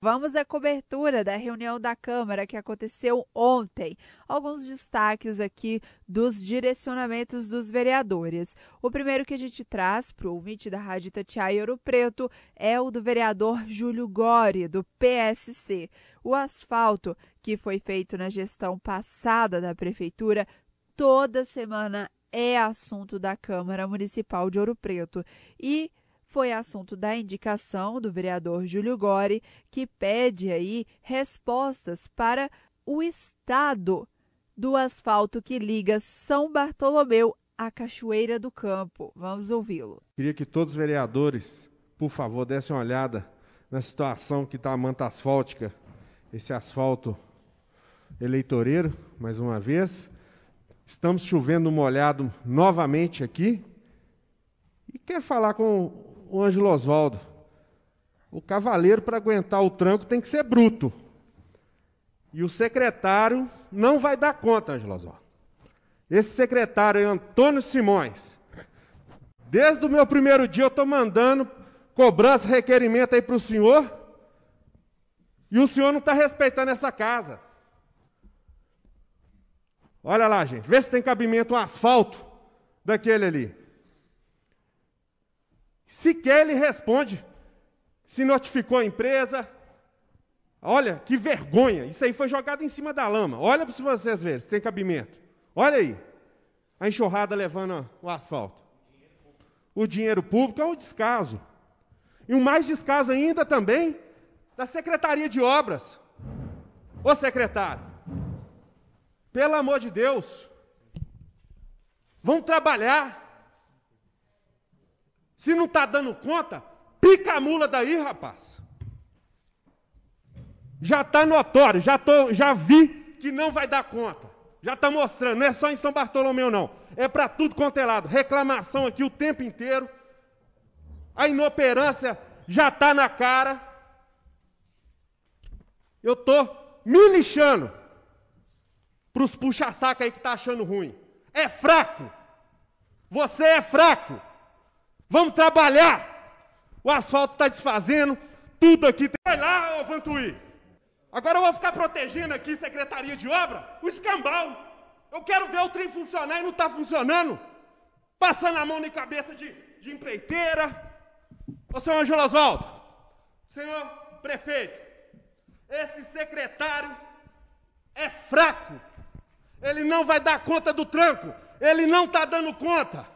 Vamos à cobertura da reunião da Câmara que aconteceu ontem. Alguns destaques aqui dos direcionamentos dos vereadores. O primeiro que a gente traz para o ouvinte da Rádio Tatiaia Ouro Preto é o do vereador Júlio Gori, do PSC. O asfalto que foi feito na gestão passada da Prefeitura toda semana é assunto da Câmara Municipal de Ouro Preto. E foi assunto da indicação do vereador Júlio Gori, que pede aí respostas para o estado do asfalto que liga São Bartolomeu à Cachoeira do Campo. Vamos ouvi-lo. Queria que todos os vereadores, por favor, dessem uma olhada na situação que está a manta asfáltica, esse asfalto eleitoreiro, mais uma vez. Estamos chovendo molhado novamente aqui. E quero falar com o Ângelo Oswaldo. O cavaleiro, para aguentar o tranco, tem que ser bruto. E o secretário não vai dar conta, Ângelo Oswaldo. Esse secretário é Antônio Simões. Desde o meu primeiro dia eu estou mandando cobrança, requerimento aí para o senhor. E o senhor não está respeitando essa casa. Olha lá, gente. Vê se tem cabimento um asfalto daquele ali. Sequer ele responde se notificou a empresa. Olha, que vergonha. Isso aí foi jogado em cima da lama. Olha para vocês verem se tem cabimento. Olha aí. A enxurrada levando o asfalto. O dinheiro público é um descaso. E o mais descaso ainda também da Secretaria de Obras. Ô secretário, pelo amor de Deus, vamos trabalhar. Se não está dando conta, pica a mula daí, rapaz. Já está notório, já, tô, já vi que não vai dar conta. Já está mostrando, não é só em São Bartolomeu, não. É para tudo quanto é lado. Reclamação aqui o tempo inteiro. A inoperância já está na cara. Eu estou me lixando para os puxa-saca aí que está achando ruim. É fraco. Você é fraco. Vamos trabalhar. O asfalto está desfazendo, tudo aqui. Vai lá, ô Vantuí. Agora eu vou ficar protegendo aqui, Secretaria de Obra, o escambau. Eu quero ver o trem funcionar e não está funcionando. Passando a mão na cabeça de, de empreiteira. Ô senhor Angelo Oswaldo, senhor prefeito, esse secretário é fraco. Ele não vai dar conta do tranco. Ele não está dando conta.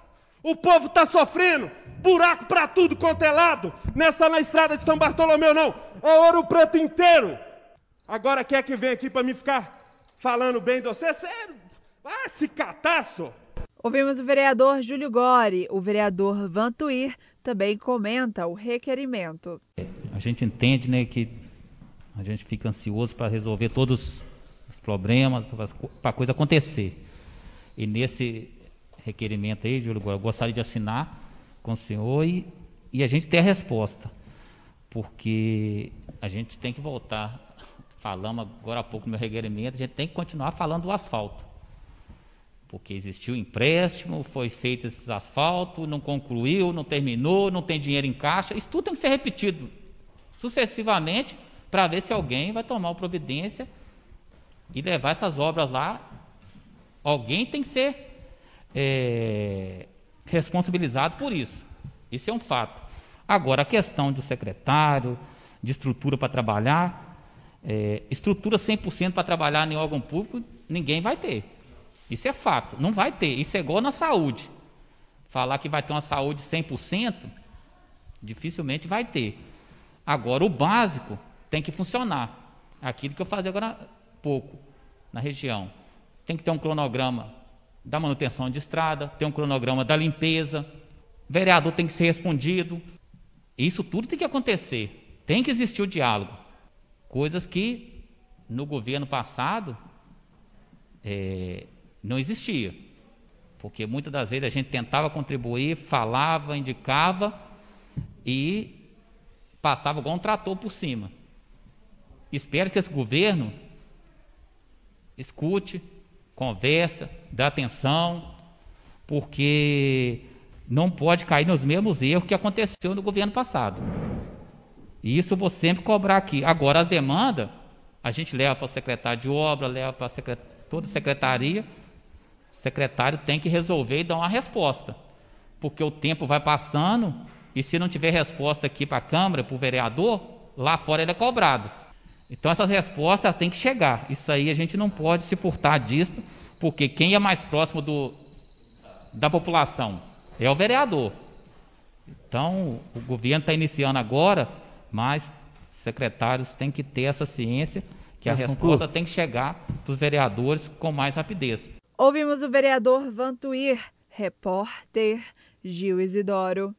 O povo está sofrendo, buraco para tudo quanto é lado. Não é só na estrada de São Bartolomeu, não. É ouro preto inteiro. Agora quer que vem aqui para me ficar falando bem de você? Sério? Ah, se cataço! Ouvimos o vereador Júlio Gori. O vereador Vantuir também comenta o requerimento. A gente entende né, que a gente fica ansioso para resolver todos os problemas, para a coisa acontecer. E nesse requerimento aí, Júlio, eu gostaria de assinar com o senhor e, e a gente ter a resposta. Porque a gente tem que voltar, falamos agora há pouco no meu requerimento, a gente tem que continuar falando do asfalto. Porque existiu empréstimo, foi feito esse asfalto, não concluiu, não terminou, não tem dinheiro em caixa. Isso tudo tem que ser repetido sucessivamente para ver se alguém vai tomar providência e levar essas obras lá. Alguém tem que ser é, responsabilizado por isso. Isso é um fato. Agora, a questão do secretário, de estrutura para trabalhar, é, estrutura 100% para trabalhar em órgão público, ninguém vai ter. Isso é fato, não vai ter. Isso é igual na saúde. Falar que vai ter uma saúde 100%, dificilmente vai ter. Agora, o básico tem que funcionar. Aquilo que eu falei agora pouco, na região. Tem que ter um cronograma da manutenção de estrada, tem um cronograma da limpeza, vereador tem que ser respondido. Isso tudo tem que acontecer. Tem que existir o diálogo. Coisas que no governo passado é, não existia. Porque muitas das vezes a gente tentava contribuir, falava, indicava e passava igual um trator por cima. Espero que esse governo escute, conversa, dá atenção, porque não pode cair nos mesmos erros que aconteceu no governo passado. E isso eu vou sempre cobrar aqui. Agora, as demandas, a gente leva para o secretário de obra, leva para secret... toda a secretaria. O secretário tem que resolver e dar uma resposta. Porque o tempo vai passando e se não tiver resposta aqui para a Câmara, para o vereador, lá fora ele é cobrado. Então essas respostas têm que chegar. Isso aí a gente não pode se furtar disso, porque quem é mais próximo do, da população é o vereador. Então o governo está iniciando agora, mas secretários têm que ter essa ciência que a resposta tem que chegar para os vereadores com mais rapidez. Ouvimos o vereador Vantuir, repórter Gil Isidoro.